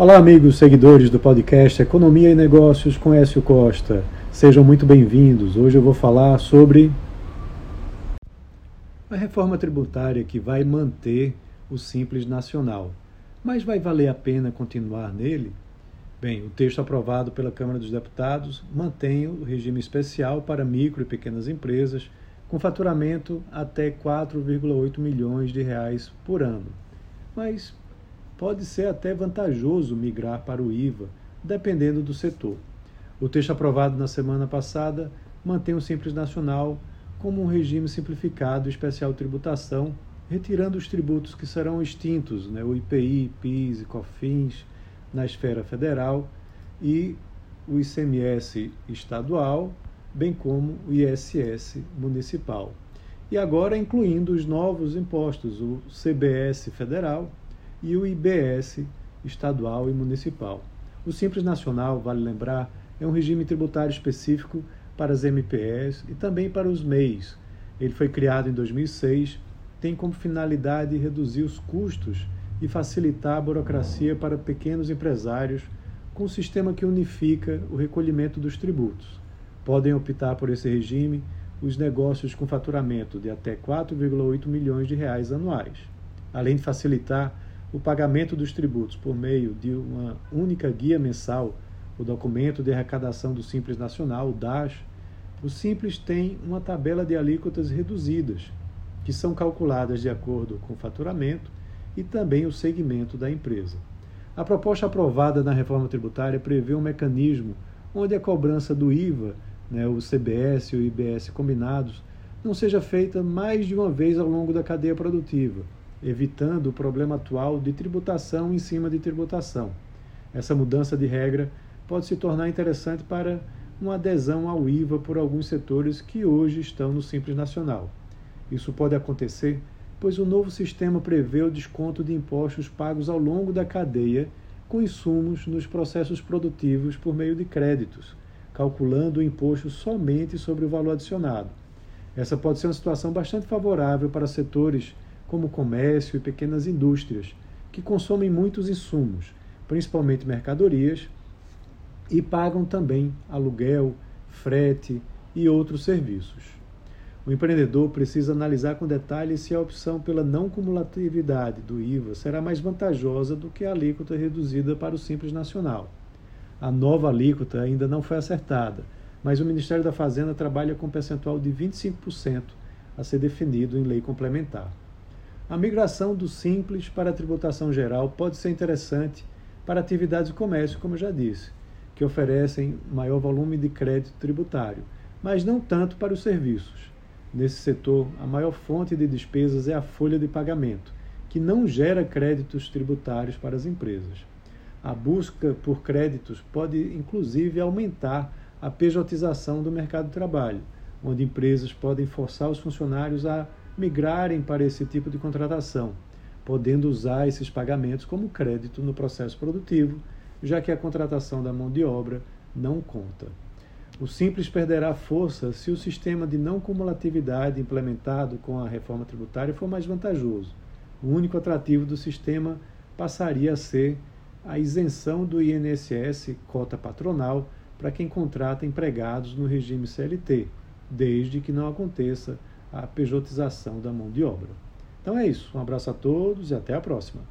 Olá, amigos seguidores do podcast Economia e Negócios com Écio Costa. Sejam muito bem-vindos. Hoje eu vou falar sobre a reforma tributária que vai manter o Simples Nacional. Mas vai valer a pena continuar nele? Bem, o texto aprovado pela Câmara dos Deputados mantém o regime especial para micro e pequenas empresas com faturamento até 4,8 milhões de reais por ano. Mas pode ser até vantajoso migrar para o IVA, dependendo do setor. O texto aprovado na semana passada mantém o Simples Nacional como um regime simplificado especial tributação, retirando os tributos que serão extintos, né, o IPI, PIS e COFINS na esfera federal e o ICMS estadual, bem como o ISS municipal. E agora incluindo os novos impostos, o CBS federal e o IBS estadual e municipal. O Simples Nacional, vale lembrar, é um regime tributário específico para as MPS e também para os MEIs. Ele foi criado em 2006, tem como finalidade reduzir os custos e facilitar a burocracia para pequenos empresários com um sistema que unifica o recolhimento dos tributos. Podem optar por esse regime os negócios com faturamento de até 4,8 milhões de reais anuais. Além de facilitar o pagamento dos tributos por meio de uma única guia mensal, o documento de arrecadação do Simples Nacional, o DAS, o Simples tem uma tabela de alíquotas reduzidas, que são calculadas de acordo com o faturamento e também o segmento da empresa. A proposta aprovada na reforma tributária prevê um mecanismo onde a cobrança do IVA, né, o CBS e o IBS combinados, não seja feita mais de uma vez ao longo da cadeia produtiva evitando o problema atual de tributação em cima de tributação. Essa mudança de regra pode se tornar interessante para uma adesão ao IVA por alguns setores que hoje estão no Simples Nacional. Isso pode acontecer pois o novo sistema prevê o desconto de impostos pagos ao longo da cadeia com insumos nos processos produtivos por meio de créditos, calculando o imposto somente sobre o valor adicionado. Essa pode ser uma situação bastante favorável para setores como comércio e pequenas indústrias, que consomem muitos insumos, principalmente mercadorias, e pagam também aluguel, frete e outros serviços. O empreendedor precisa analisar com detalhe se a opção pela não cumulatividade do IVA será mais vantajosa do que a alíquota reduzida para o Simples Nacional. A nova alíquota ainda não foi acertada, mas o Ministério da Fazenda trabalha com um percentual de 25% a ser definido em lei complementar. A migração do simples para a tributação geral pode ser interessante para atividades de comércio, como eu já disse, que oferecem maior volume de crédito tributário, mas não tanto para os serviços. Nesse setor, a maior fonte de despesas é a folha de pagamento, que não gera créditos tributários para as empresas. A busca por créditos pode, inclusive, aumentar a pejotização do mercado de trabalho, onde empresas podem forçar os funcionários a migrarem para esse tipo de contratação, podendo usar esses pagamentos como crédito no processo produtivo, já que a contratação da mão de obra não conta. O simples perderá força se o sistema de não cumulatividade implementado com a reforma tributária for mais vantajoso. O único atrativo do sistema passaria a ser a isenção do INSS cota patronal para quem contrata empregados no regime CLT, desde que não aconteça a pejotização da mão de obra. Então é isso. Um abraço a todos e até a próxima.